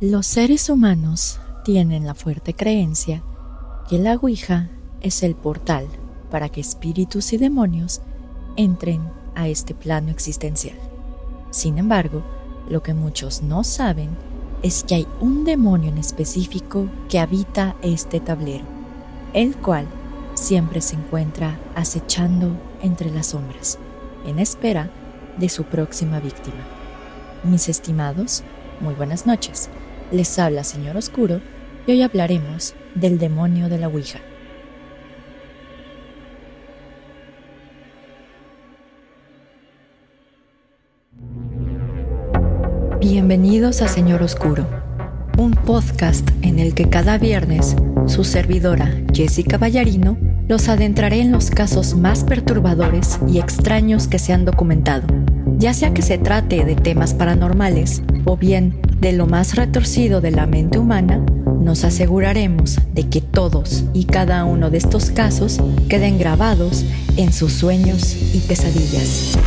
Los seres humanos tienen la fuerte creencia que la Ouija es el portal para que espíritus y demonios entren a este plano existencial. Sin embargo, lo que muchos no saben es que hay un demonio en específico que habita este tablero, el cual siempre se encuentra acechando entre las sombras, en espera de su próxima víctima. Mis estimados, muy buenas noches. Les habla Señor Oscuro y hoy hablaremos del demonio de la Ouija. Bienvenidos a Señor Oscuro, un podcast en el que cada viernes su servidora Jessica Ballarino los adentraré en los casos más perturbadores y extraños que se han documentado, ya sea que se trate de temas paranormales o bien de lo más retorcido de la mente humana, nos aseguraremos de que todos y cada uno de estos casos queden grabados en sus sueños y pesadillas.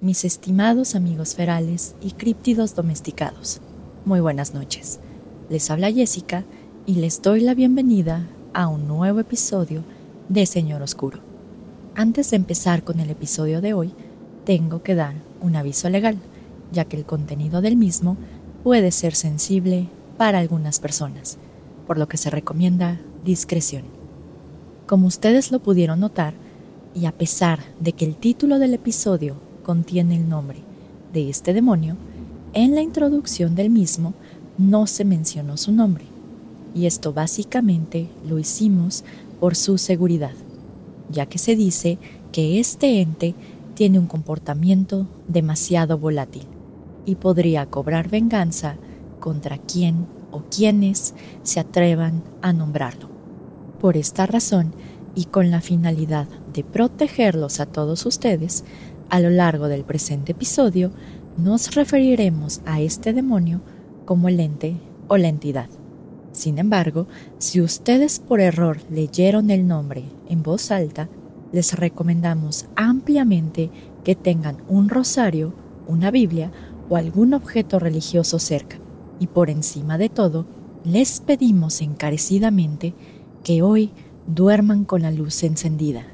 mis estimados amigos ferales y críptidos domesticados. Muy buenas noches. Les habla Jessica y les doy la bienvenida a un nuevo episodio de Señor Oscuro. Antes de empezar con el episodio de hoy, tengo que dar un aviso legal, ya que el contenido del mismo puede ser sensible para algunas personas, por lo que se recomienda discreción. Como ustedes lo pudieron notar, y a pesar de que el título del episodio contiene el nombre de este demonio, en la introducción del mismo no se mencionó su nombre, y esto básicamente lo hicimos por su seguridad, ya que se dice que este ente tiene un comportamiento demasiado volátil y podría cobrar venganza contra quien o quienes se atrevan a nombrarlo. Por esta razón, y con la finalidad de protegerlos a todos ustedes, a lo largo del presente episodio nos referiremos a este demonio como el ente o la entidad. Sin embargo, si ustedes por error leyeron el nombre en voz alta, les recomendamos ampliamente que tengan un rosario, una Biblia o algún objeto religioso cerca. Y por encima de todo, les pedimos encarecidamente que hoy duerman con la luz encendida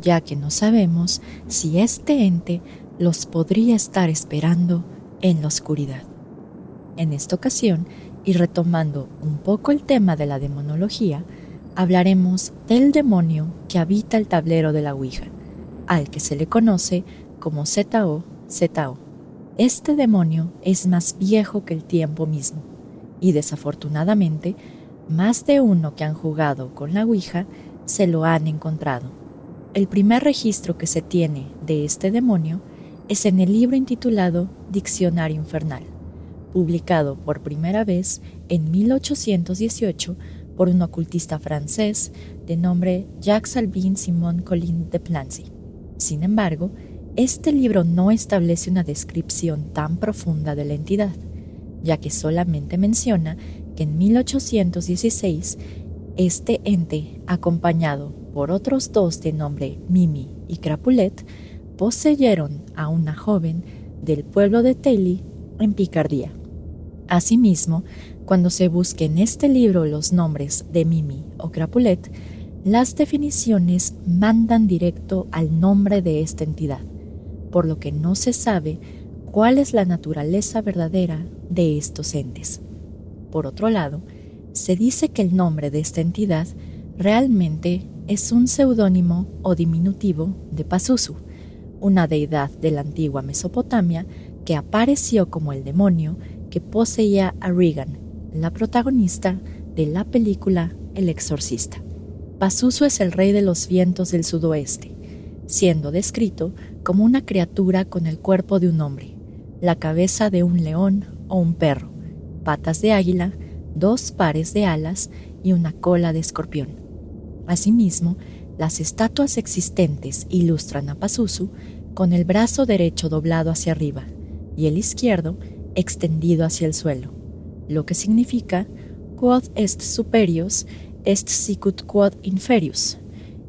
ya que no sabemos si este ente los podría estar esperando en la oscuridad. En esta ocasión, y retomando un poco el tema de la demonología, hablaremos del demonio que habita el tablero de la Ouija, al que se le conoce como ZO ZO. Este demonio es más viejo que el tiempo mismo, y desafortunadamente, más de uno que han jugado con la Ouija se lo han encontrado el primer registro que se tiene de este demonio es en el libro intitulado Diccionario Infernal, publicado por primera vez en 1818 por un ocultista francés de nombre Jacques Albin Simon Colin de Plancy. Sin embargo, este libro no establece una descripción tan profunda de la entidad, ya que solamente menciona que en 1816 este ente, acompañado por otros dos de nombre Mimi y Crapulet, poseyeron a una joven del pueblo de Telly en Picardía. Asimismo, cuando se busque en este libro los nombres de Mimi o Crapulet, las definiciones mandan directo al nombre de esta entidad, por lo que no se sabe cuál es la naturaleza verdadera de estos entes. Por otro lado, se dice que el nombre de esta entidad realmente es un seudónimo o diminutivo de Pazuzu, una deidad de la antigua Mesopotamia que apareció como el demonio poseía a Regan, la protagonista de la película El Exorcista. Pazuzu es el rey de los vientos del sudoeste, siendo descrito como una criatura con el cuerpo de un hombre, la cabeza de un león o un perro, patas de águila, dos pares de alas y una cola de escorpión. Asimismo, las estatuas existentes ilustran a Pazuzu con el brazo derecho doblado hacia arriba y el izquierdo extendido hacia el suelo, lo que significa quod est superius est sicut quod inferius,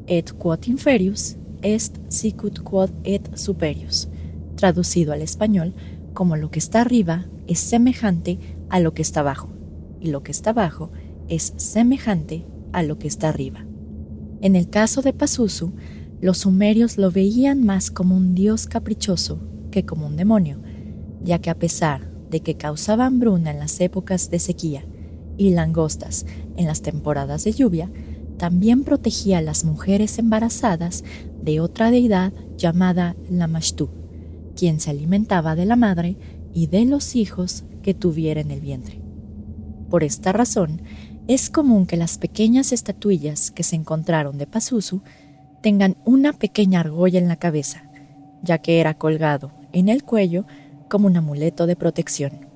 et quod inferius est sicut quod et superius. Traducido al español, como lo que está arriba es semejante a lo que está abajo, y lo que está abajo es semejante a lo que está arriba. En el caso de Pazuzu, los sumerios lo veían más como un dios caprichoso que como un demonio, ya que a pesar de que causaba hambruna en las épocas de sequía y langostas en las temporadas de lluvia, también protegía a las mujeres embarazadas de otra deidad llamada Lamashtu, quien se alimentaba de la madre y de los hijos que tuviera en el vientre. Por esta razón, es común que las pequeñas estatuillas que se encontraron de Pazuzu tengan una pequeña argolla en la cabeza, ya que era colgado en el cuello como un amuleto de protección,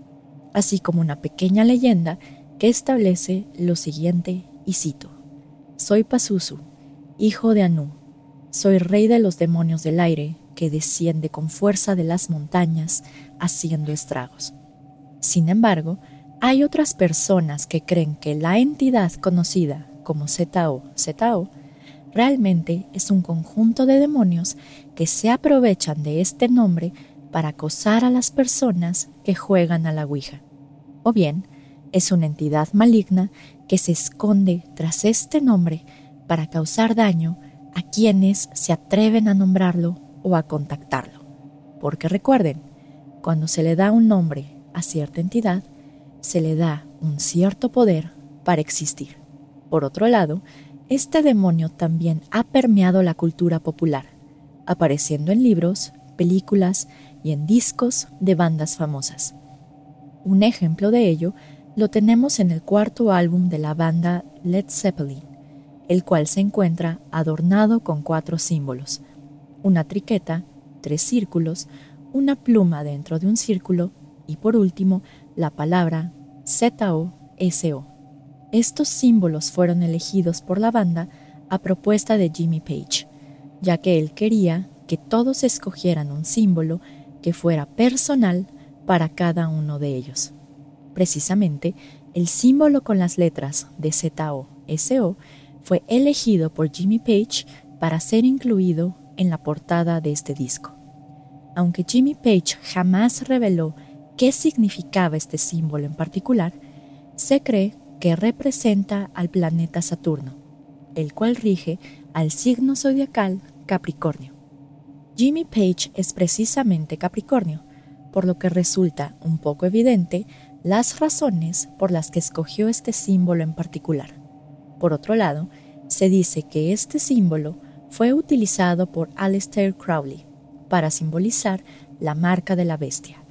así como una pequeña leyenda que establece lo siguiente, y cito, Soy Pazuzu, hijo de Anu, soy rey de los demonios del aire que desciende con fuerza de las montañas haciendo estragos. Sin embargo, hay otras personas que creen que la entidad conocida como Zetao Zetao realmente es un conjunto de demonios que se aprovechan de este nombre para acosar a las personas que juegan a la Ouija. O bien, es una entidad maligna que se esconde tras este nombre para causar daño a quienes se atreven a nombrarlo o a contactarlo. Porque recuerden, cuando se le da un nombre a cierta entidad, se le da un cierto poder para existir. Por otro lado, este demonio también ha permeado la cultura popular, apareciendo en libros, películas y en discos de bandas famosas. Un ejemplo de ello lo tenemos en el cuarto álbum de la banda Led Zeppelin, el cual se encuentra adornado con cuatro símbolos, una triqueta, tres círculos, una pluma dentro de un círculo y por último la palabra ZOSO. Estos símbolos fueron elegidos por la banda a propuesta de Jimmy Page, ya que él quería que todos escogieran un símbolo que fuera personal para cada uno de ellos. Precisamente, el símbolo con las letras de ZO-SO fue elegido por Jimmy Page para ser incluido en la portada de este disco. Aunque Jimmy Page jamás reveló qué significaba este símbolo en particular, se cree que representa al planeta Saturno, el cual rige al signo zodiacal Capricornio. Jimmy Page es precisamente Capricornio, por lo que resulta un poco evidente las razones por las que escogió este símbolo en particular. Por otro lado, se dice que este símbolo fue utilizado por Aleister Crowley para simbolizar la marca de la bestia,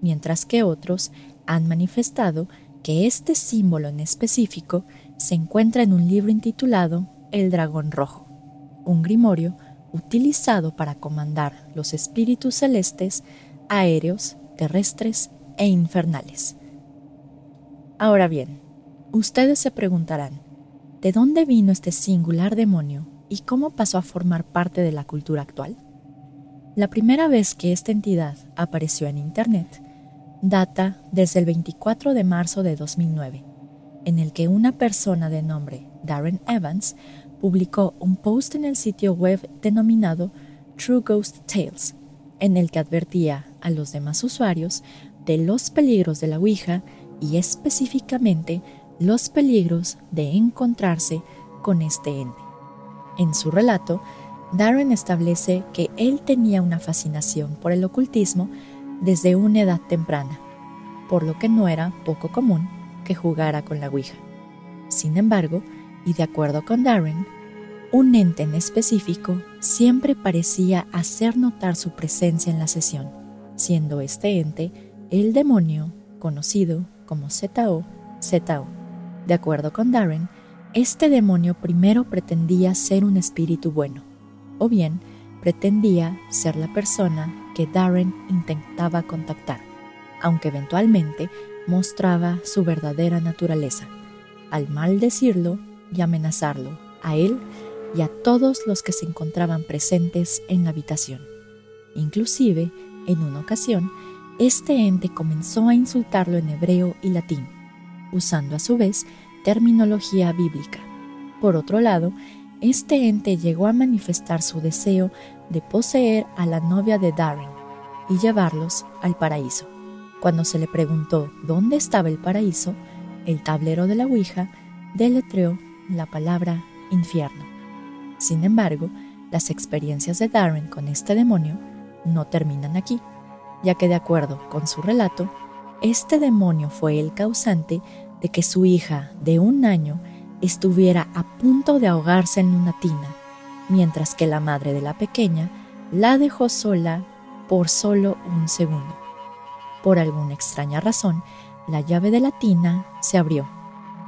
mientras que otros han manifestado que este símbolo en específico se encuentra en un libro intitulado El Dragón Rojo, un grimorio utilizado para comandar los espíritus celestes, aéreos, terrestres e infernales. Ahora bien, ustedes se preguntarán, ¿de dónde vino este singular demonio y cómo pasó a formar parte de la cultura actual? La primera vez que esta entidad apareció en Internet data desde el 24 de marzo de 2009, en el que una persona de nombre Darren Evans publicó un post en el sitio web denominado True Ghost Tales, en el que advertía a los demás usuarios de los peligros de la Ouija y específicamente los peligros de encontrarse con este ente. En su relato, Darren establece que él tenía una fascinación por el ocultismo desde una edad temprana, por lo que no era poco común que jugara con la Ouija. Sin embargo, y de acuerdo con Darren, un ente en específico siempre parecía hacer notar su presencia en la sesión, siendo este ente el demonio conocido como ZO ZO. De acuerdo con Darren, este demonio primero pretendía ser un espíritu bueno, o bien pretendía ser la persona que Darren intentaba contactar, aunque eventualmente mostraba su verdadera naturaleza, al maldecirlo y amenazarlo a él y a todos los que se encontraban presentes en la habitación. Inclusive, en una ocasión, este ente comenzó a insultarlo en hebreo y latín, usando a su vez terminología bíblica. Por otro lado, este ente llegó a manifestar su deseo de poseer a la novia de Darren y llevarlos al paraíso. Cuando se le preguntó dónde estaba el paraíso, el tablero de la Ouija deletreó la palabra infierno. Sin embargo, las experiencias de Darren con este demonio no terminan aquí, ya que de acuerdo con su relato, este demonio fue el causante de que su hija de un año estuviera a punto de ahogarse en una tina, mientras que la madre de la pequeña la dejó sola por solo un segundo. Por alguna extraña razón, la llave de la tina se abrió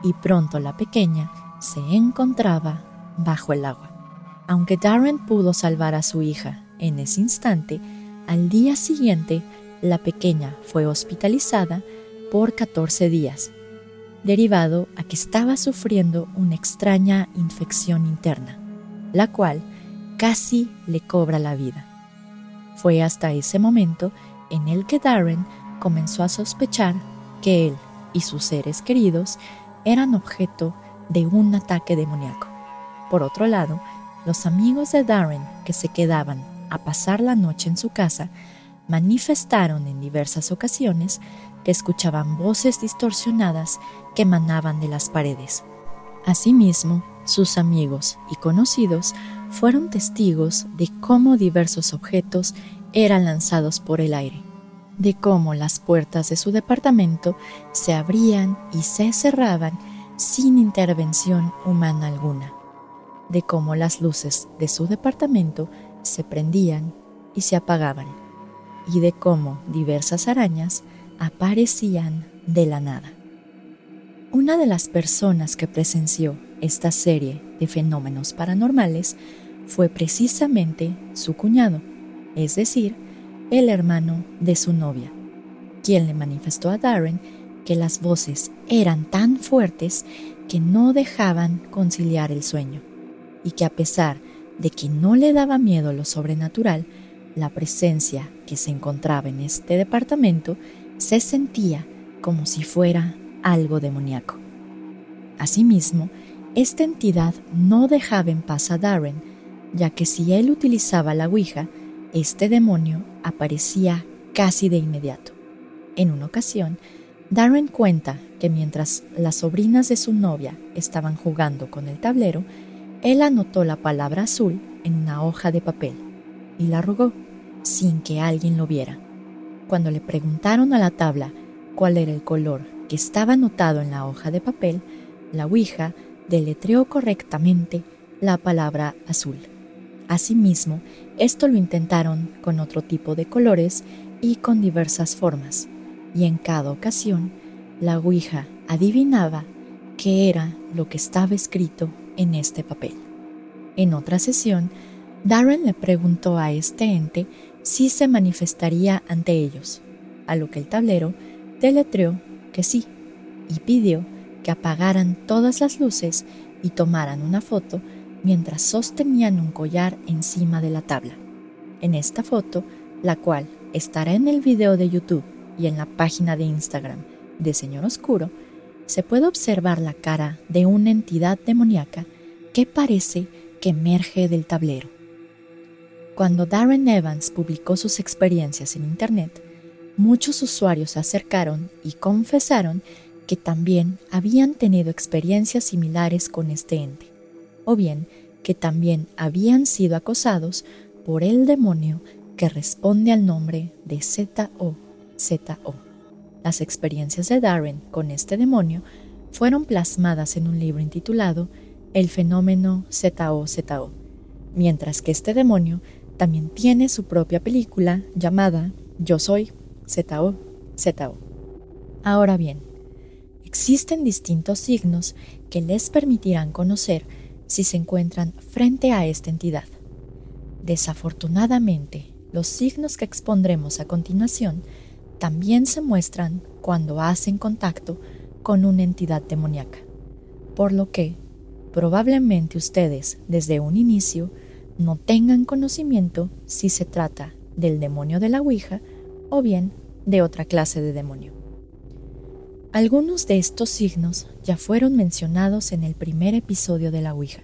y pronto la pequeña se encontraba bajo el agua. Aunque Darren pudo salvar a su hija en ese instante, al día siguiente la pequeña fue hospitalizada por 14 días, derivado a que estaba sufriendo una extraña infección interna, la cual casi le cobra la vida. Fue hasta ese momento en el que Darren comenzó a sospechar que él y sus seres queridos eran objeto de un ataque demoníaco. Por otro lado, los amigos de Darren que se quedaban a pasar la noche en su casa manifestaron en diversas ocasiones que escuchaban voces distorsionadas que emanaban de las paredes. Asimismo, sus amigos y conocidos fueron testigos de cómo diversos objetos eran lanzados por el aire, de cómo las puertas de su departamento se abrían y se cerraban sin intervención humana alguna, de cómo las luces de su departamento se prendían y se apagaban y de cómo diversas arañas aparecían de la nada. Una de las personas que presenció esta serie de fenómenos paranormales fue precisamente su cuñado, es decir, el hermano de su novia, quien le manifestó a Darren que las voces eran tan fuertes que no dejaban conciliar el sueño, y que a pesar de que no le daba miedo lo sobrenatural, la presencia que se encontraba en este departamento se sentía como si fuera algo demoníaco. Asimismo, esta entidad no dejaba en paz a Darren, ya que si él utilizaba la Ouija, este demonio aparecía casi de inmediato. En una ocasión, Darren cuenta que mientras las sobrinas de su novia estaban jugando con el tablero, él anotó la palabra azul en una hoja de papel y la rogó sin que alguien lo viera. Cuando le preguntaron a la tabla cuál era el color que estaba anotado en la hoja de papel, la Ouija deletreó correctamente la palabra azul. Asimismo, esto lo intentaron con otro tipo de colores y con diversas formas, y en cada ocasión la Ouija adivinaba qué era lo que estaba escrito en este papel. En otra sesión, Darren le preguntó a este ente si se manifestaría ante ellos, a lo que el tablero deletreó que sí y pidió que apagaran todas las luces y tomaran una foto mientras sostenían un collar encima de la tabla. En esta foto, la cual estará en el video de YouTube y en la página de Instagram de Señor Oscuro, se puede observar la cara de una entidad demoníaca que parece que emerge del tablero. Cuando Darren Evans publicó sus experiencias en Internet, muchos usuarios se acercaron y confesaron que también habían tenido experiencias similares con este ente, o bien que también habían sido acosados por el demonio que responde al nombre de ZO. ZO. Las experiencias de Darren con este demonio fueron plasmadas en un libro intitulado El fenómeno ZO ZO, mientras que este demonio también tiene su propia película llamada Yo Soy ZO ZO. Ahora bien, existen distintos signos que les permitirán conocer si se encuentran frente a esta entidad. Desafortunadamente, los signos que expondremos a continuación también se muestran cuando hacen contacto con una entidad demoníaca, por lo que probablemente ustedes desde un inicio no tengan conocimiento si se trata del demonio de la Ouija o bien de otra clase de demonio. Algunos de estos signos ya fueron mencionados en el primer episodio de la Ouija,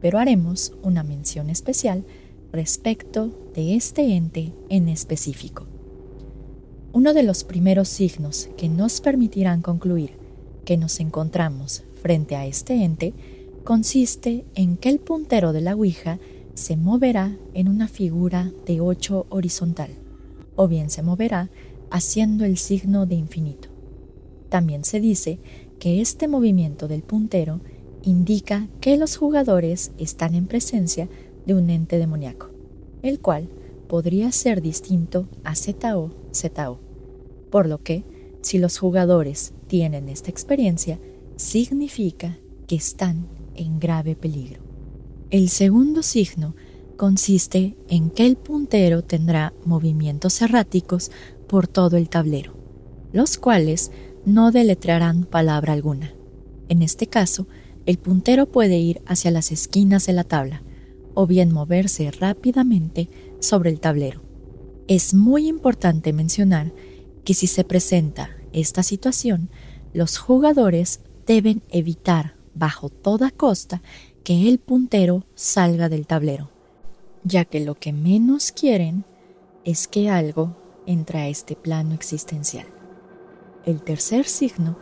pero haremos una mención especial respecto de este ente en específico. Uno de los primeros signos que nos permitirán concluir que nos encontramos frente a este ente consiste en que el puntero de la Ouija se moverá en una figura de 8 horizontal, o bien se moverá haciendo el signo de infinito. También se dice que este movimiento del puntero indica que los jugadores están en presencia de un ente demoníaco, el cual podría ser distinto a ZO ZO, por lo que si los jugadores tienen esta experiencia, significa que están en grave peligro. El segundo signo consiste en que el puntero tendrá movimientos erráticos por todo el tablero, los cuales no deletrearán palabra alguna. En este caso, el puntero puede ir hacia las esquinas de la tabla o bien moverse rápidamente sobre el tablero. Es muy importante mencionar que si se presenta esta situación, los jugadores deben evitar bajo toda costa que el puntero salga del tablero, ya que lo que menos quieren es que algo entre a este plano existencial. El tercer signo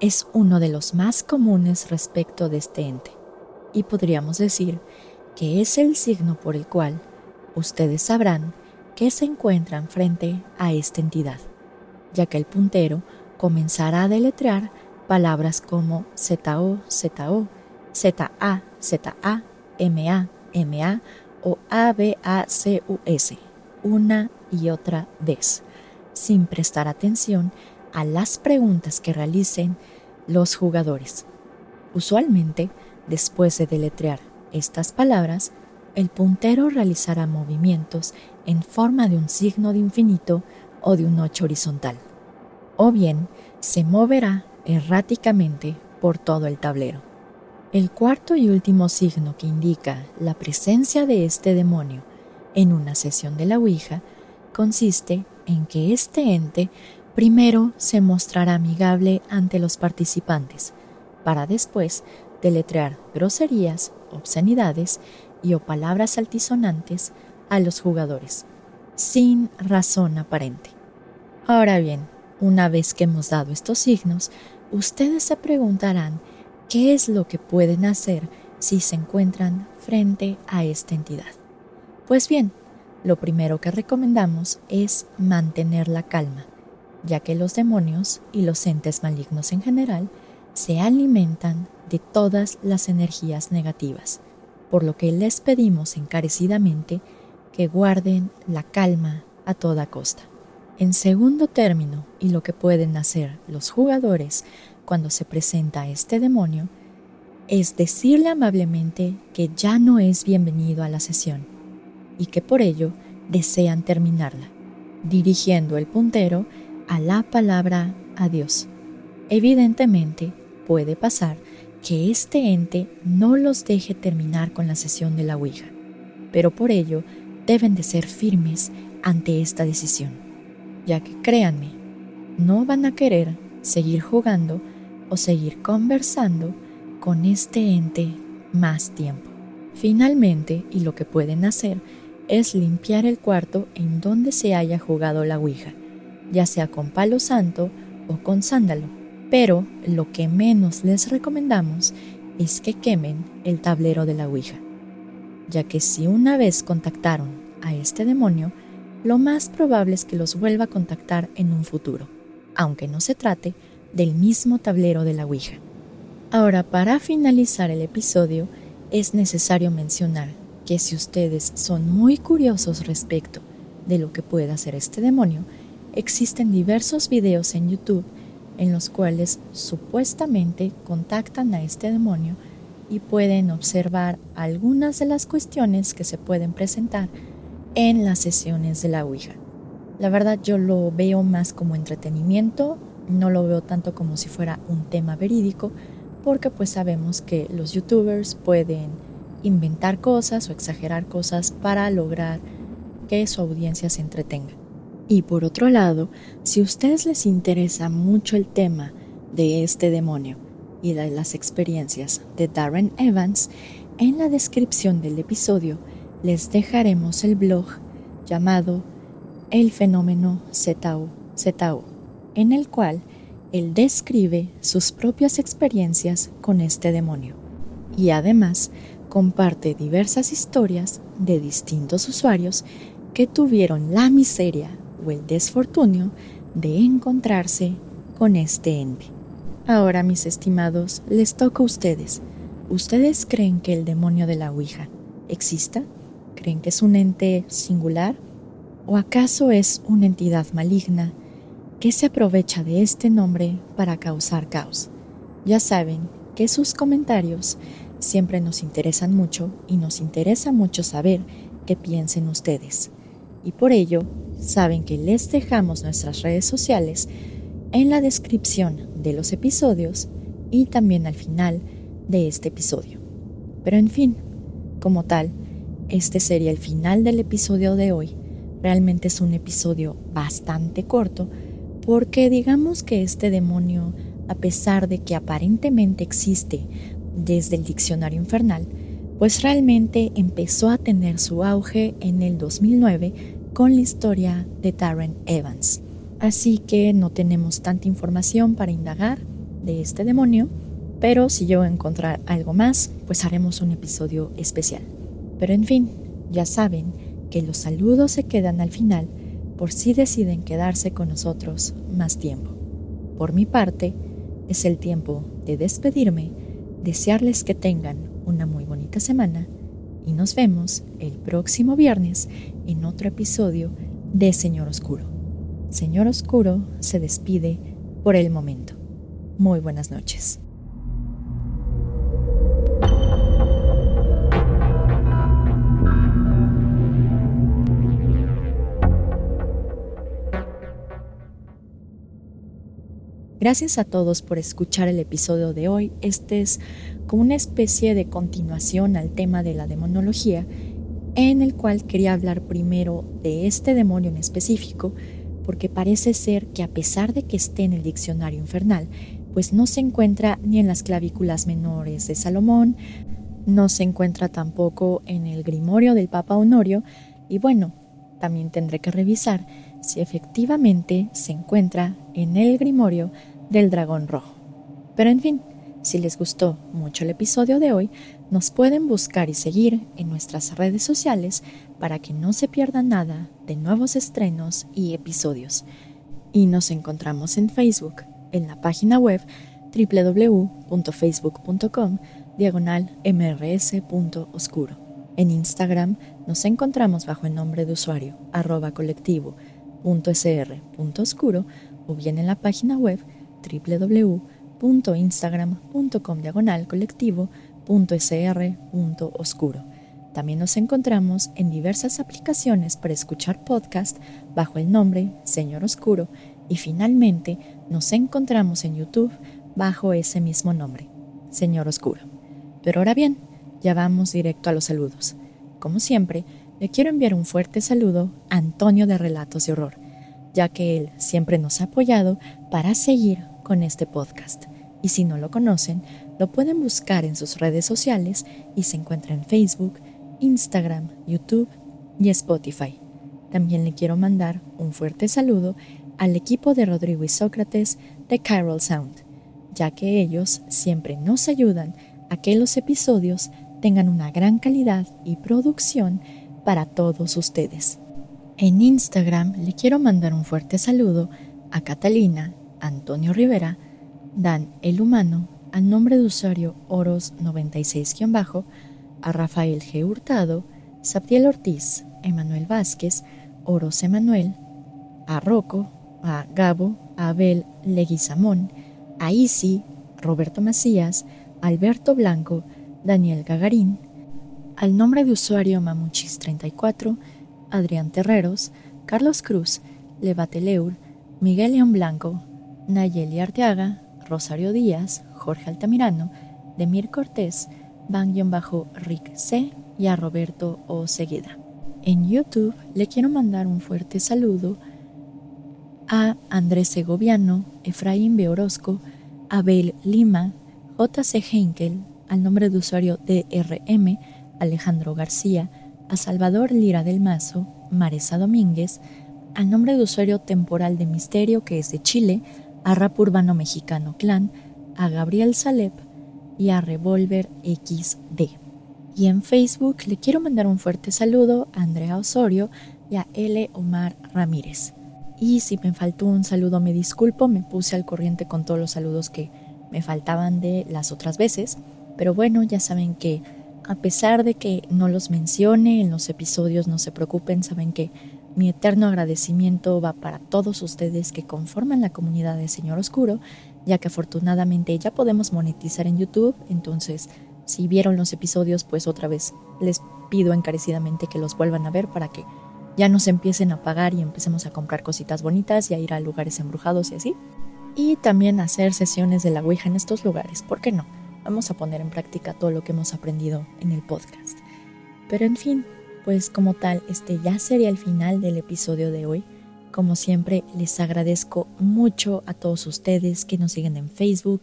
es uno de los más comunes respecto de este ente, y podríamos decir que es el signo por el cual ustedes sabrán que se encuentran frente a esta entidad, ya que el puntero comenzará a deletrear palabras como ZO, ZO, ZA, ZA, MA, MA o ABACUS una y otra vez, sin prestar atención a las preguntas que realicen los jugadores. Usualmente, después de deletrear estas palabras, el puntero realizará movimientos en forma de un signo de infinito o de un ocho horizontal o bien se moverá erráticamente por todo el tablero. El cuarto y último signo que indica la presencia de este demonio en una sesión de la Ouija consiste en que este ente primero se mostrará amigable ante los participantes, para después deletrear groserías, obscenidades y o palabras altisonantes a los jugadores, sin razón aparente. Ahora bien, una vez que hemos dado estos signos, ustedes se preguntarán qué es lo que pueden hacer si se encuentran frente a esta entidad. Pues bien, lo primero que recomendamos es mantener la calma, ya que los demonios y los entes malignos en general se alimentan de todas las energías negativas, por lo que les pedimos encarecidamente que guarden la calma a toda costa. En segundo término, y lo que pueden hacer los jugadores cuando se presenta este demonio, es decirle amablemente que ya no es bienvenido a la sesión y que por ello desean terminarla, dirigiendo el puntero a la palabra adiós. Evidentemente, puede pasar que este ente no los deje terminar con la sesión de la Ouija, pero por ello deben de ser firmes ante esta decisión ya que créanme, no van a querer seguir jugando o seguir conversando con este ente más tiempo. Finalmente, y lo que pueden hacer es limpiar el cuarto en donde se haya jugado la Ouija, ya sea con palo santo o con sándalo. Pero lo que menos les recomendamos es que quemen el tablero de la Ouija, ya que si una vez contactaron a este demonio, lo más probable es que los vuelva a contactar en un futuro, aunque no se trate del mismo tablero de la Ouija. Ahora, para finalizar el episodio, es necesario mencionar que si ustedes son muy curiosos respecto de lo que puede hacer este demonio, existen diversos videos en YouTube en los cuales supuestamente contactan a este demonio y pueden observar algunas de las cuestiones que se pueden presentar en las sesiones de la Ouija. La verdad yo lo veo más como entretenimiento, no lo veo tanto como si fuera un tema verídico, porque pues sabemos que los youtubers pueden inventar cosas o exagerar cosas para lograr que su audiencia se entretenga. Y por otro lado, si a ustedes les interesa mucho el tema de este demonio y de las experiencias de Darren Evans, en la descripción del episodio les dejaremos el blog llamado El fenómeno Zetao, en el cual él describe sus propias experiencias con este demonio y además comparte diversas historias de distintos usuarios que tuvieron la miseria o el desfortunio de encontrarse con este ente. Ahora, mis estimados, les toca a ustedes. ¿Ustedes creen que el demonio de la Ouija exista? ¿Creen que es un ente singular? ¿O acaso es una entidad maligna que se aprovecha de este nombre para causar caos? Ya saben que sus comentarios siempre nos interesan mucho y nos interesa mucho saber qué piensen ustedes. Y por ello, saben que les dejamos nuestras redes sociales en la descripción de los episodios y también al final de este episodio. Pero en fin, como tal, este sería el final del episodio de hoy. Realmente es un episodio bastante corto porque digamos que este demonio, a pesar de que aparentemente existe desde el diccionario infernal, pues realmente empezó a tener su auge en el 2009 con la historia de Darren Evans. Así que no tenemos tanta información para indagar de este demonio, pero si yo encontrar algo más, pues haremos un episodio especial. Pero en fin, ya saben que los saludos se quedan al final por si deciden quedarse con nosotros más tiempo. Por mi parte, es el tiempo de despedirme, desearles que tengan una muy bonita semana y nos vemos el próximo viernes en otro episodio de Señor Oscuro. Señor Oscuro se despide por el momento. Muy buenas noches. Gracias a todos por escuchar el episodio de hoy. Este es como una especie de continuación al tema de la demonología, en el cual quería hablar primero de este demonio en específico, porque parece ser que a pesar de que esté en el diccionario infernal, pues no se encuentra ni en las clavículas menores de Salomón, no se encuentra tampoco en el grimorio del Papa Honorio, y bueno, también tendré que revisar si efectivamente se encuentra en el grimorio del dragón rojo. Pero en fin, si les gustó mucho el episodio de hoy, nos pueden buscar y seguir en nuestras redes sociales para que no se pierdan nada de nuevos estrenos y episodios. Y nos encontramos en Facebook, en la página web www.facebook.com diagonal mrs.oscuro. En Instagram nos encontramos bajo el nombre de usuario arroba colectivo.sr.oscuro o bien en la página web www.instagram.com diagonal colectivo.sr.oscuro. También nos encontramos en diversas aplicaciones para escuchar podcast bajo el nombre Señor Oscuro y finalmente nos encontramos en YouTube bajo ese mismo nombre, Señor Oscuro. Pero ahora bien, ya vamos directo a los saludos. Como siempre, le quiero enviar un fuerte saludo a Antonio de Relatos de Horror, ya que él siempre nos ha apoyado para seguir con este podcast. Y si no lo conocen, lo pueden buscar en sus redes sociales y se encuentra en Facebook, Instagram, YouTube y Spotify. También le quiero mandar un fuerte saludo al equipo de Rodrigo y Sócrates de Chiral Sound, ya que ellos siempre nos ayudan a que los episodios tengan una gran calidad y producción para todos ustedes. En Instagram le quiero mandar un fuerte saludo a Catalina, Antonio Rivera, Dan el Humano, al nombre de usuario Oros96- a Rafael G. Hurtado, Sabdiel Ortiz, Emanuel Vázquez, Oros Emanuel, a Rocco, a Gabo, a Abel Leguizamón, a Isi, Roberto Macías, Alberto Blanco, Daniel Gagarín, al nombre de usuario Mamuchis34, Adrián Terreros, Carlos Cruz, Levateleur, Miguel León Blanco, Nayeli Arteaga, Rosario Díaz, Jorge Altamirano, Demir Cortés, Van-Rick C y a Roberto Osegueda. En YouTube le quiero mandar un fuerte saludo a Andrés Segoviano, Efraín B. Orozco, Abel Lima, JC Henkel, al nombre de usuario DRM, Alejandro García, a Salvador Lira del Mazo, Maresa Domínguez, al nombre de usuario temporal de Misterio, que es de Chile, a Rap Urbano Mexicano Clan, a Gabriel Salep y a Revolver XD. Y en Facebook le quiero mandar un fuerte saludo a Andrea Osorio y a L. Omar Ramírez. Y si me faltó un saludo me disculpo, me puse al corriente con todos los saludos que me faltaban de las otras veces. Pero bueno, ya saben que a pesar de que no los mencione en los episodios, no se preocupen, saben que mi eterno agradecimiento va para todos ustedes que conforman la comunidad de Señor Oscuro, ya que afortunadamente ya podemos monetizar en YouTube, entonces si vieron los episodios, pues otra vez les pido encarecidamente que los vuelvan a ver para que ya nos empiecen a pagar y empecemos a comprar cositas bonitas y a ir a lugares embrujados y así. Y también hacer sesiones de la Ouija en estos lugares, ¿por qué no? Vamos a poner en práctica todo lo que hemos aprendido en el podcast. Pero en fin, pues como tal, este ya sería el final del episodio de hoy. Como siempre, les agradezco mucho a todos ustedes que nos siguen en Facebook,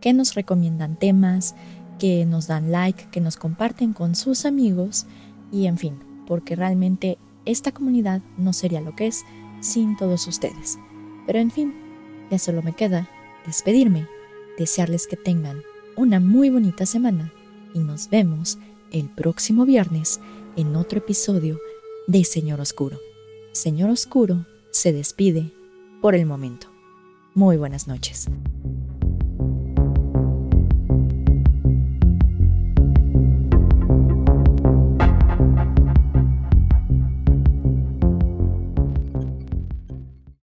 que nos recomiendan temas, que nos dan like, que nos comparten con sus amigos y en fin, porque realmente esta comunidad no sería lo que es sin todos ustedes. Pero en fin, ya solo me queda despedirme, desearles que tengan una muy bonita semana y nos vemos el próximo viernes en otro episodio de Señor Oscuro. Señor Oscuro se despide por el momento. Muy buenas noches.